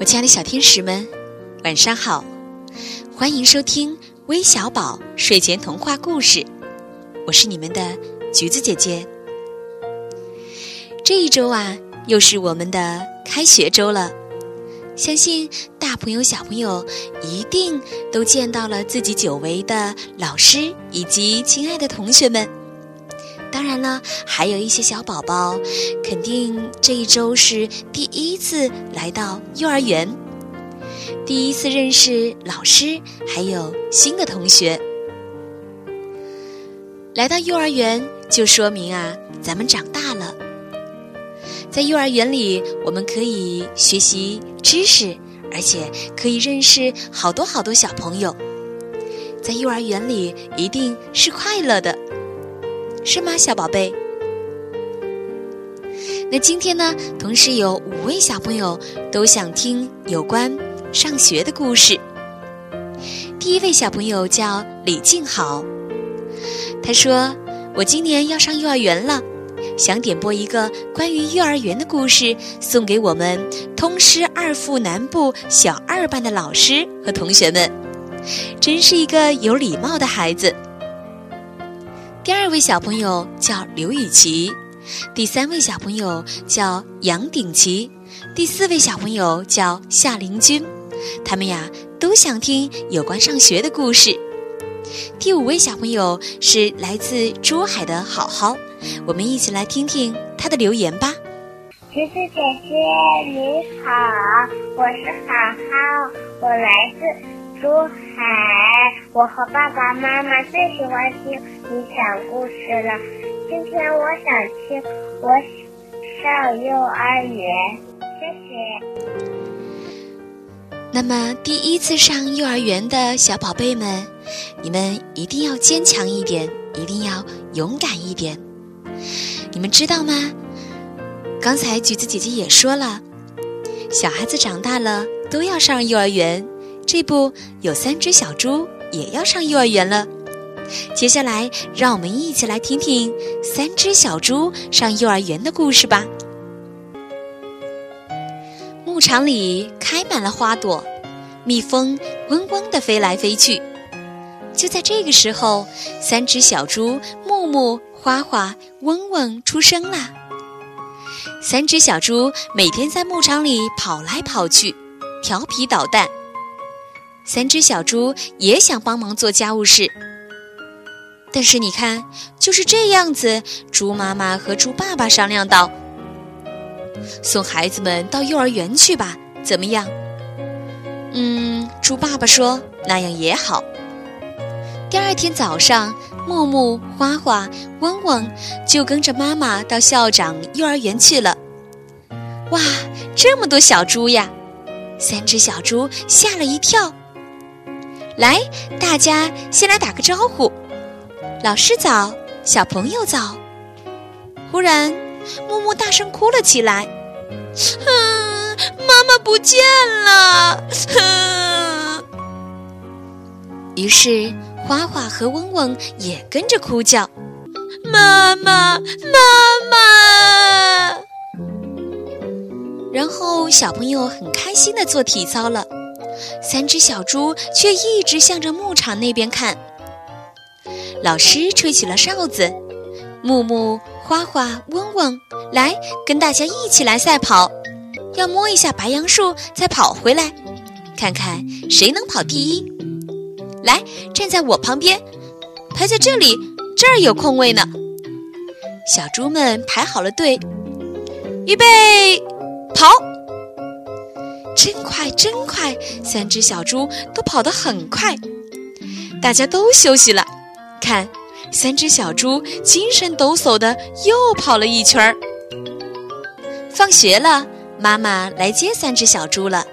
我亲爱的小天使们，晚上好！欢迎收听微小宝睡前童话故事，我是你们的橘子姐姐。这一周啊，又是我们的开学周了，相信大朋友小朋友一定都见到了自己久违的老师以及亲爱的同学们。当然了，还有一些小宝宝，肯定这一周是第一次来到幼儿园，第一次认识老师，还有新的同学。来到幼儿园，就说明啊，咱们长大了。在幼儿园里，我们可以学习知识，而且可以认识好多好多小朋友。在幼儿园里，一定是快乐的。是吗，小宝贝？那今天呢？同时有五位小朋友都想听有关上学的故事。第一位小朋友叫李静豪，他说：“我今年要上幼儿园了，想点播一个关于幼儿园的故事，送给我们通师二附南部小二班的老师和同学们。真是一个有礼貌的孩子。”第二位小朋友叫刘雨琪，第三位小朋友叫杨鼎奇，第四位小朋友叫夏林君，他们呀都想听有关上学的故事。第五位小朋友是来自珠海的好好，我们一起来听听他的留言吧。橘子姐姐你好，我是好好，我来自珠海。我和爸爸妈妈最喜欢听你讲故事了。今天我想听我上幼儿园，谢谢。那么第一次上幼儿园的小宝贝们，你们一定要坚强一点，一定要勇敢一点。你们知道吗？刚才橘子姐姐也说了，小孩子长大了都要上幼儿园。这不有三只小猪。也要上幼儿园了。接下来，让我们一起来听听三只小猪上幼儿园的故事吧。牧场里开满了花朵，蜜蜂嗡嗡地飞来飞去。就在这个时候，三只小猪木木、花花、嗡嗡出生了。三只小猪每天在牧场里跑来跑去，调皮捣蛋。三只小猪也想帮忙做家务事，但是你看，就是这样子。猪妈妈和猪爸爸商量道：“送孩子们到幼儿园去吧，怎么样？”嗯，猪爸爸说：“那样也好。”第二天早上，木木、花花、嗡嗡就跟着妈妈到校长幼儿园去了。哇，这么多小猪呀！三只小猪吓了一跳。来，大家先来打个招呼。老师早，小朋友早。忽然，木木大声哭了起来：“哼，妈妈不见了！”哼。于是，花花和嗡嗡也跟着哭叫：“妈妈，妈妈！”然后，小朋友很开心的做体操了。三只小猪却一直向着牧场那边看。老师吹起了哨子，木木、花花、嗡嗡，来跟大家一起来赛跑，要摸一下白杨树再跑回来，看看谁能跑第一。来，站在我旁边，排在这里，这儿有空位呢。小猪们排好了队，预备，跑！真快，真快！三只小猪都跑得很快，大家都休息了。看，三只小猪精神抖擞的又跑了一圈儿。放学了，妈妈来接三只小猪了。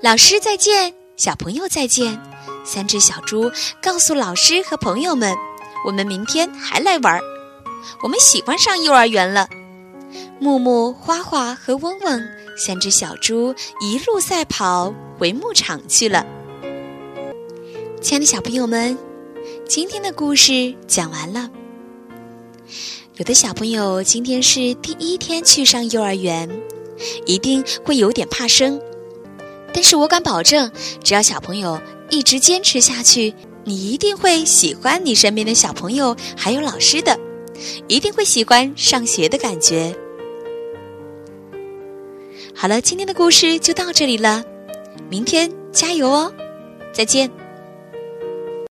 老师再见，小朋友再见。三只小猪告诉老师和朋友们：“我们明天还来玩儿。我们喜欢上幼儿园了。”木木、花花和嗡嗡。三只小猪一路赛跑回牧场去了。亲爱的小朋友们今天的故事讲完了。有的小朋友今天是第一天去上幼儿园一定会有点怕生但是我敢保证只要小朋友一直坚持下去你一定会喜欢你身边的小朋友还有老师的一定会喜欢上学的感觉。好了今天的故事就到这里了。明天加油哦。再见。